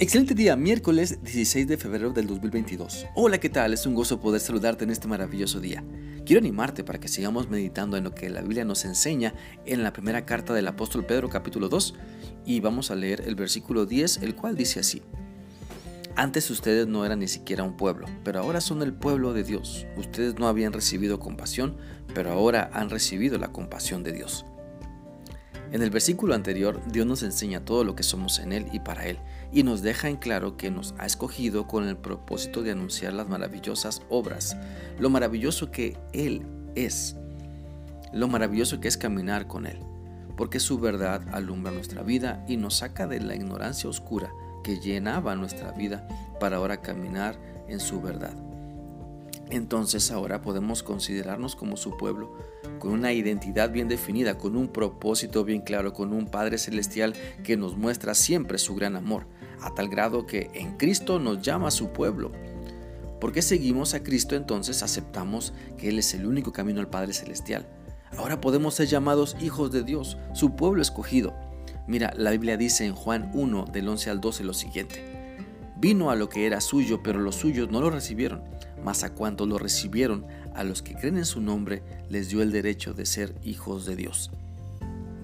Excelente día, miércoles 16 de febrero del 2022. Hola, ¿qué tal? Es un gozo poder saludarte en este maravilloso día. Quiero animarte para que sigamos meditando en lo que la Biblia nos enseña en la primera carta del apóstol Pedro capítulo 2 y vamos a leer el versículo 10, el cual dice así. Antes ustedes no eran ni siquiera un pueblo, pero ahora son el pueblo de Dios. Ustedes no habían recibido compasión, pero ahora han recibido la compasión de Dios. En el versículo anterior, Dios nos enseña todo lo que somos en Él y para Él, y nos deja en claro que nos ha escogido con el propósito de anunciar las maravillosas obras, lo maravilloso que Él es, lo maravilloso que es caminar con Él, porque su verdad alumbra nuestra vida y nos saca de la ignorancia oscura que llenaba nuestra vida para ahora caminar en su verdad. Entonces ahora podemos considerarnos como su pueblo, con una identidad bien definida, con un propósito bien claro, con un Padre Celestial que nos muestra siempre su gran amor, a tal grado que en Cristo nos llama su pueblo. Porque seguimos a Cristo entonces aceptamos que Él es el único camino al Padre Celestial. Ahora podemos ser llamados hijos de Dios, su pueblo escogido. Mira, la Biblia dice en Juan 1 del 11 al 12 lo siguiente. Vino a lo que era suyo, pero los suyos no lo recibieron mas a cuantos lo recibieron, a los que creen en su nombre, les dio el derecho de ser hijos de Dios.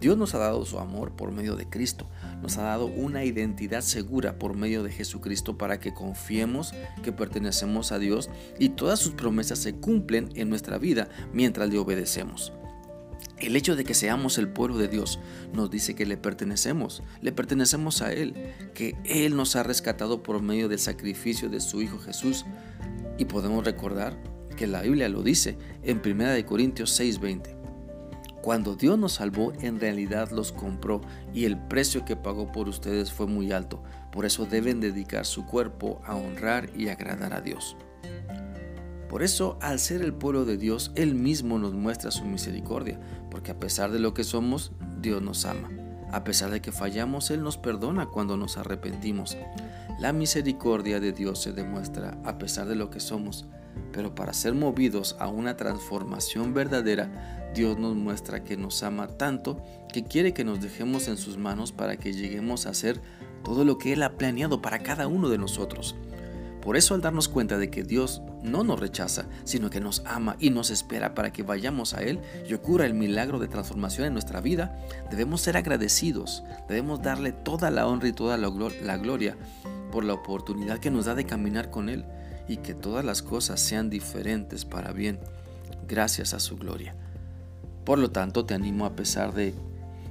Dios nos ha dado su amor por medio de Cristo, nos ha dado una identidad segura por medio de Jesucristo para que confiemos que pertenecemos a Dios y todas sus promesas se cumplen en nuestra vida mientras le obedecemos. El hecho de que seamos el pueblo de Dios nos dice que le pertenecemos, le pertenecemos a Él, que Él nos ha rescatado por medio del sacrificio de su Hijo Jesús, y podemos recordar que la Biblia lo dice en 1 Corintios 6:20. Cuando Dios nos salvó, en realidad los compró y el precio que pagó por ustedes fue muy alto. Por eso deben dedicar su cuerpo a honrar y agradar a Dios. Por eso, al ser el pueblo de Dios, Él mismo nos muestra su misericordia, porque a pesar de lo que somos, Dios nos ama. A pesar de que fallamos, Él nos perdona cuando nos arrepentimos. La misericordia de Dios se demuestra a pesar de lo que somos, pero para ser movidos a una transformación verdadera, Dios nos muestra que nos ama tanto que quiere que nos dejemos en sus manos para que lleguemos a hacer todo lo que Él ha planeado para cada uno de nosotros. Por eso al darnos cuenta de que Dios no nos rechaza, sino que nos ama y nos espera para que vayamos a Él y ocurra el milagro de transformación en nuestra vida, debemos ser agradecidos, debemos darle toda la honra y toda la, gloria por la oportunidad que nos da de caminar con Él y que todas las cosas sean diferentes para bien, gracias a su gloria. Por lo tanto, te animo a pesar de,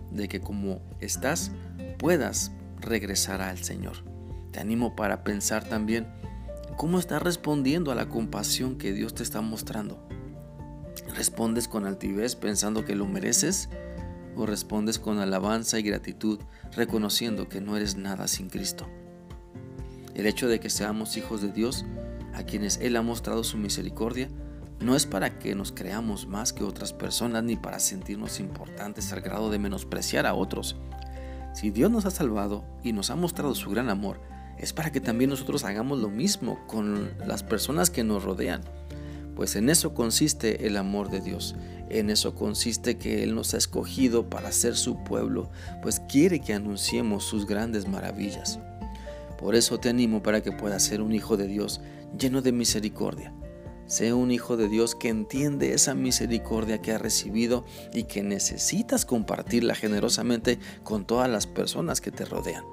de que como estás, puedas regresar al Señor. Te animo para pensar también cómo estás respondiendo a la compasión que Dios te está mostrando. ¿Respondes con altivez pensando que lo mereces? ¿O respondes con alabanza y gratitud reconociendo que no eres nada sin Cristo? El hecho de que seamos hijos de Dios, a quienes Él ha mostrado su misericordia, no es para que nos creamos más que otras personas ni para sentirnos importantes al grado de menospreciar a otros. Si Dios nos ha salvado y nos ha mostrado su gran amor, es para que también nosotros hagamos lo mismo con las personas que nos rodean. Pues en eso consiste el amor de Dios, en eso consiste que Él nos ha escogido para ser su pueblo, pues quiere que anunciemos sus grandes maravillas. Por eso te animo para que puedas ser un hijo de Dios lleno de misericordia. Sé un hijo de Dios que entiende esa misericordia que ha recibido y que necesitas compartirla generosamente con todas las personas que te rodean.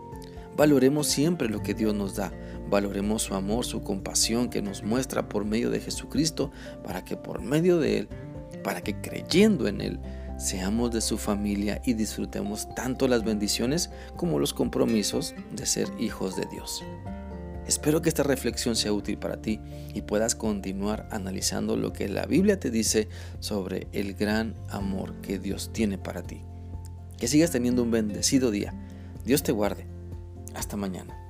Valoremos siempre lo que Dios nos da. Valoremos su amor, su compasión que nos muestra por medio de Jesucristo para que por medio de Él, para que creyendo en Él, seamos de su familia y disfrutemos tanto las bendiciones como los compromisos de ser hijos de Dios. Espero que esta reflexión sea útil para ti y puedas continuar analizando lo que la Biblia te dice sobre el gran amor que Dios tiene para ti. Que sigas teniendo un bendecido día. Dios te guarde. Hasta mañana.